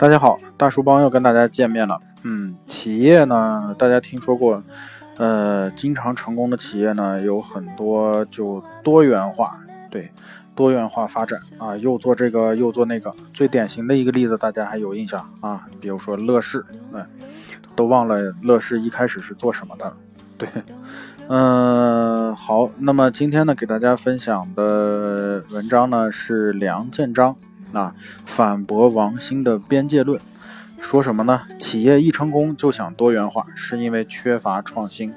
大家好，大叔帮又跟大家见面了。嗯，企业呢，大家听说过，呃，经常成功的企业呢，有很多就多元化，对，多元化发展啊，又做这个又做那个。最典型的一个例子，大家还有印象啊？比如说乐视，哎，都忘了乐视一开始是做什么的？对，嗯，好，那么今天呢，给大家分享的文章呢是梁建章。啊，反驳王兴的边界论，说什么呢？企业一成功就想多元化，是因为缺乏创新。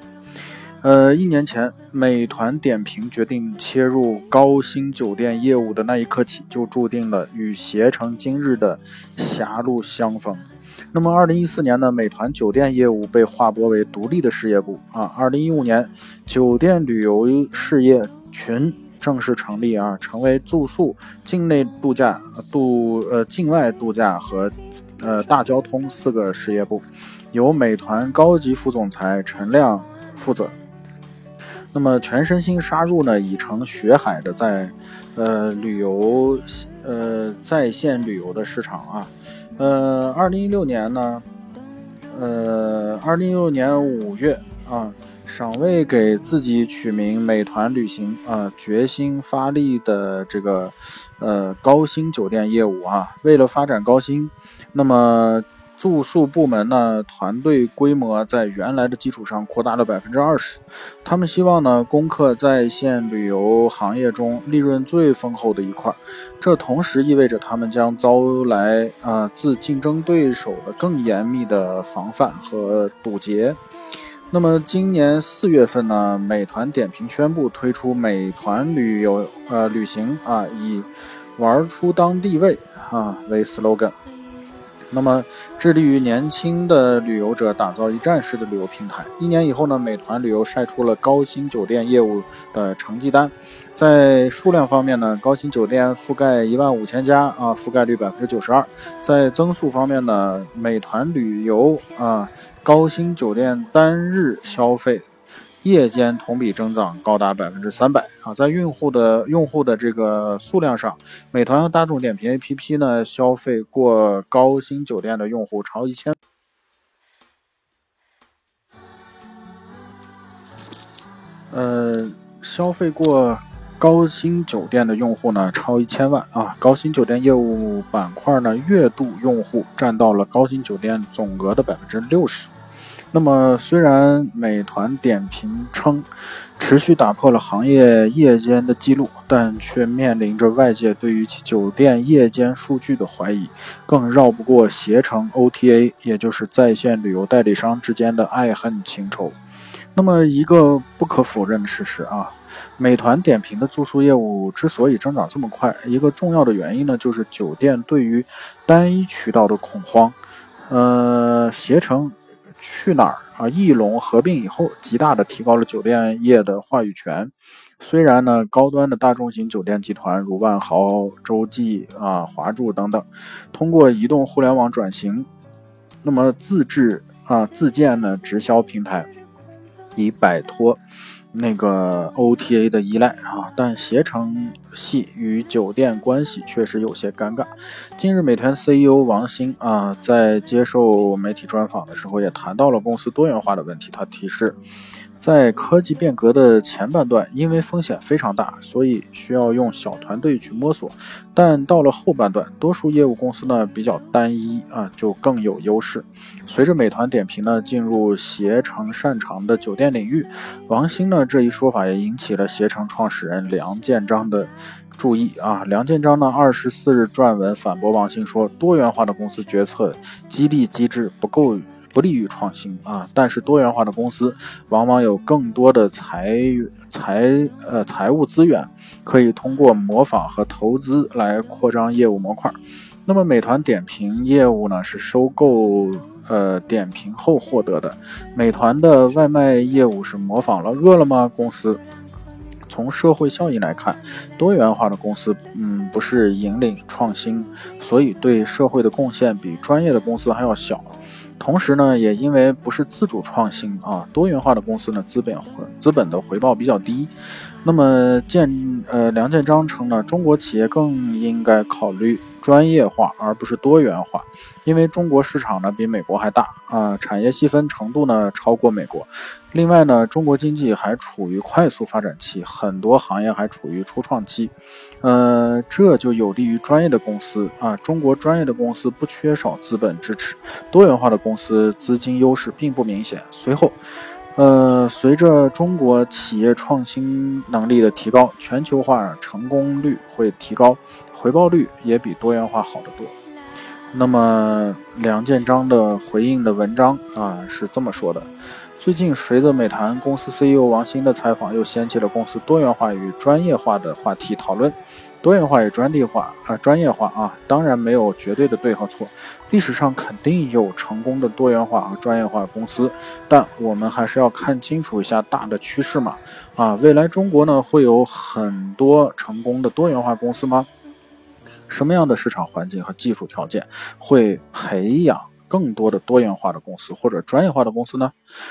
呃，一年前，美团点评决定切入高新酒店业务的那一刻起，就注定了与携程今日的狭路相逢。那么，二零一四年呢，美团酒店业务被划拨为独立的事业部啊。二零一五年，酒店旅游事业群。正式成立啊，成为住宿、境内度假、度呃境外度假和呃大交通四个事业部，由美团高级副总裁陈亮负责。那么全身心杀入呢，已成血海的在呃旅游呃在线旅游的市场啊。呃，二零一六年呢，呃，二零一六年五月啊。尚未给自己取名“美团旅行”啊，决心发力的这个呃高新酒店业务啊，为了发展高新，那么住宿部门呢团队规模在原来的基础上扩大了百分之二十。他们希望呢攻克在线旅游行业中利润最丰厚的一块，这同时意味着他们将遭来啊自竞争对手的更严密的防范和堵截。那么今年四月份呢，美团点评宣布推出美团旅游呃旅行啊，以玩出当地味啊为 slogan。那么致力于年轻的旅游者打造一站式的旅游平台。一年以后呢，美团旅游晒出了高新酒店业务的成绩单。在数量方面呢，高新酒店覆盖一万五千家啊，覆盖率百分之九十二。在增速方面呢，美团旅游啊。高新酒店单日消费夜间同比增长高达百分之三百啊！在用户的用户的这个数量上，美团和大众点评 APP 呢，消费过高新酒店的用户超一千，呃，消费过。高新酒店的用户呢超一千万啊！高新酒店业务板块呢月度用户占到了高新酒店总额的百分之六十。那么，虽然美团点评称持续打破了行业夜间的记录，但却面临着外界对于其酒店夜间数据的怀疑，更绕不过携程 OTA，也就是在线旅游代理商之间的爱恨情仇。那么，一个不可否认的事实啊。美团点评的住宿业务之所以增长这么快，一个重要的原因呢，就是酒店对于单一渠道的恐慌。呃，携程、去哪儿啊、翼龙合并以后，极大的提高了酒店业的话语权。虽然呢，高端的大众型酒店集团如万豪、洲际啊、华住等等，通过移动互联网转型，那么自制啊、自建呢直销平台，以摆脱。那个 OTA 的依赖啊，但携程系与酒店关系确实有些尴尬。近日，美团 CEO 王兴啊，在接受媒体专访的时候，也谈到了公司多元化的问题。他提示。在科技变革的前半段，因为风险非常大，所以需要用小团队去摸索。但到了后半段，多数业务公司呢比较单一啊，就更有优势。随着美团点评呢进入携程擅长的酒店领域，王兴呢这一说法也引起了携程创始人梁建章的注意啊。梁建章呢二十四日撰文反驳王兴说，多元化的公司决策激励机制不够。不利于创新啊！但是多元化的公司往往有更多的财财呃财务资源，可以通过模仿和投资来扩张业务模块。那么美团点评业务呢，是收购呃点评后获得的。美团的外卖业务是模仿了饿了么公司。从社会效益来看，多元化的公司嗯不是引领创新，所以对社会的贡献比专业的公司还要小。同时呢，也因为不是自主创新啊，多元化的公司呢，资本回资本的回报比较低。那么建呃梁建章称呢，中国企业更应该考虑专业化而不是多元化。因为中国市场呢比美国还大啊，产业细分程度呢超过美国。另外呢，中国经济还处于快速发展期，很多行业还处于初创期，呃，这就有利于专业的公司啊。中国专业的公司不缺少资本支持，多元化的公司资金优势并不明显。随后。呃，随着中国企业创新能力的提高，全球化成功率会提高，回报率也比多元化好得多。那么梁建章的回应的文章啊是这么说的：最近随着美团公司 CEO 王兴的采访，又掀起了公司多元化与专业化的话题讨论。多元化与专利化啊，专业化啊，当然没有绝对的对和错。历史上肯定有成功的多元化和专业化公司，但我们还是要看清楚一下大的趋势嘛。啊，未来中国呢会有很多成功的多元化公司吗？什么样的市场环境和技术条件会培养更多的多元化的公司或者专业化的公司呢？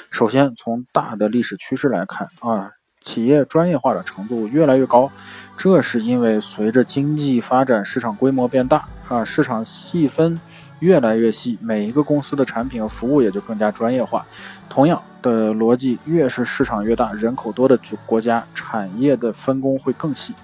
首先从大的历史趋势来看啊。企业专业化的程度越来越高，这是因为随着经济发展，市场规模变大啊，市场细分越来越细，每一个公司的产品和服务也就更加专业化。同样的逻辑，越是市场越大、人口多的国家，产业的分工会更细。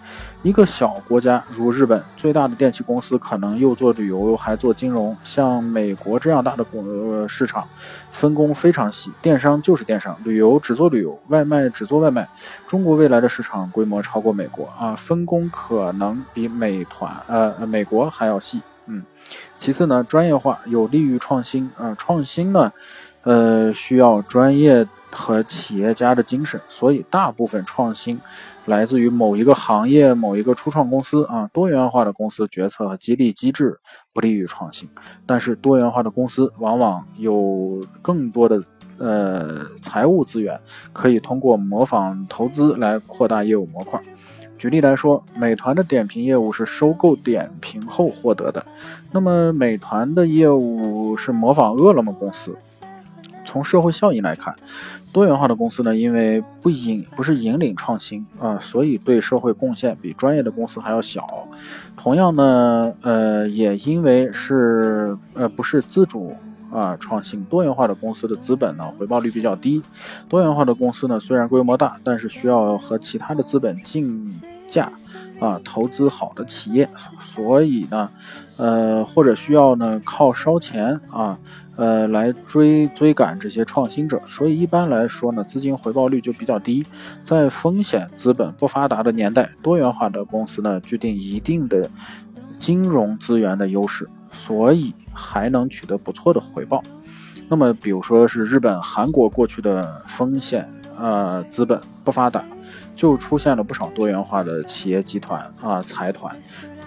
一个小国家如日本，最大的电器公司可能又做旅游还做金融。像美国这样大的国市场，分工非常细，电商就是电商，旅游只做旅游，外卖只做外卖。中国未来的市场规模超过美国啊，分工可能比美团呃美国还要细。嗯，其次呢，专业化有利于创新啊，创新呢，呃，需要专业和企业家的精神，所以大部分创新。来自于某一个行业、某一个初创公司啊，多元化的公司决策和激励机制不利于创新，但是多元化的公司往往有更多的呃财务资源，可以通过模仿投资来扩大业务模块。举例来说，美团的点评业务是收购点评后获得的，那么美团的业务是模仿饿了么公司。从社会效益来看。多元化的公司呢，因为不引不是引领创新啊，所以对社会贡献比专业的公司还要小。同样呢，呃，也因为是呃不是自主啊创新，多元化的公司的资本呢回报率比较低。多元化的公司呢虽然规模大，但是需要和其他的资本竞价啊，投资好的企业，所以呢，呃或者需要呢靠烧钱啊。呃，来追追赶这些创新者，所以一般来说呢，资金回报率就比较低。在风险资本不发达的年代，多元化的公司呢，具定一定的金融资源的优势，所以还能取得不错的回报。那么，比如说是日本、韩国过去的风险呃资本不发达，就出现了不少多元化的企业集团啊财团。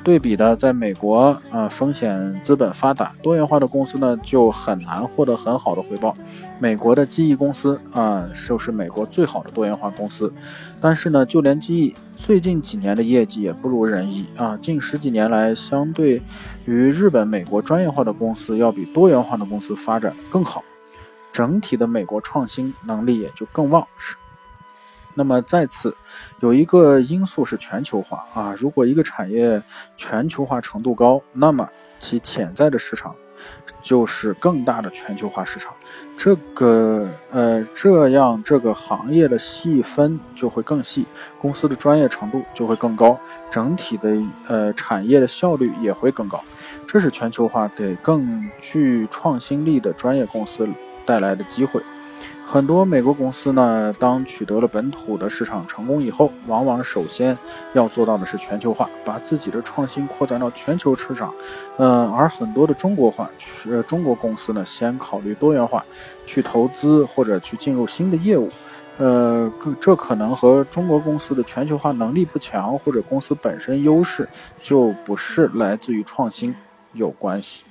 对比的，在美国啊，风险资本发达、多元化的公司呢，就很难获得很好的回报。美国的记忆公司啊，就是美国最好的多元化公司。但是呢，就连记忆最近几年的业绩也不如人意啊。近十几年来，相对于日本、美国专业化的公司，要比多元化的公司发展更好。整体的美国创新能力也就更旺盛。那么再次，有一个因素是全球化啊。如果一个产业全球化程度高，那么其潜在的市场就是更大的全球化市场。这个呃，这样这个行业的细分就会更细，公司的专业程度就会更高，整体的呃产业的效率也会更高。这是全球化给更具创新力的专业公司带来的机会。很多美国公司呢，当取得了本土的市场成功以后，往往首先要做到的是全球化，把自己的创新扩展到全球市场。嗯，而很多的中国化，呃，中国公司呢，先考虑多元化，去投资或者去进入新的业务。呃，这可能和中国公司的全球化能力不强，或者公司本身优势就不是来自于创新有关系。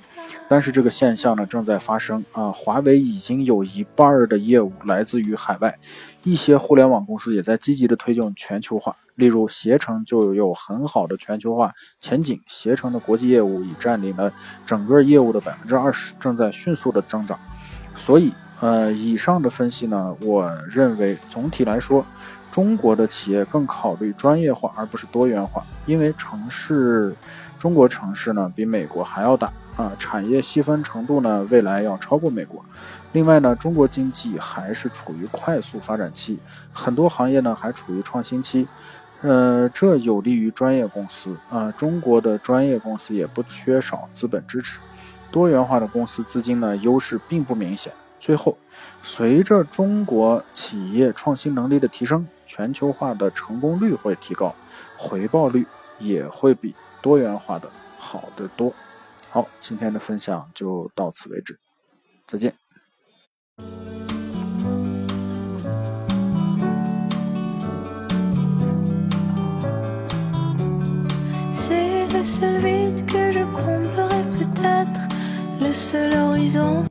但是这个现象呢正在发生啊，华为已经有一半的业务来自于海外，一些互联网公司也在积极的推进全球化，例如携程就有很好的全球化前景，携程的国际业务已占领了整个业务的百分之二十，正在迅速的增长。所以，呃，以上的分析呢，我认为总体来说，中国的企业更考虑专业化而不是多元化，因为城市。中国城市呢比美国还要大啊，产业细分程度呢未来要超过美国。另外呢，中国经济还是处于快速发展期，很多行业呢还处于创新期，呃，这有利于专业公司啊。中国的专业公司也不缺少资本支持，多元化的公司资金呢优势并不明显。最后，随着中国企业创新能力的提升，全球化的成功率会提高，回报率也会比多元化的好得多。好，今天的分享就到此为止，再见。Le seul vide que je comblerai peut-être, le seul horizon.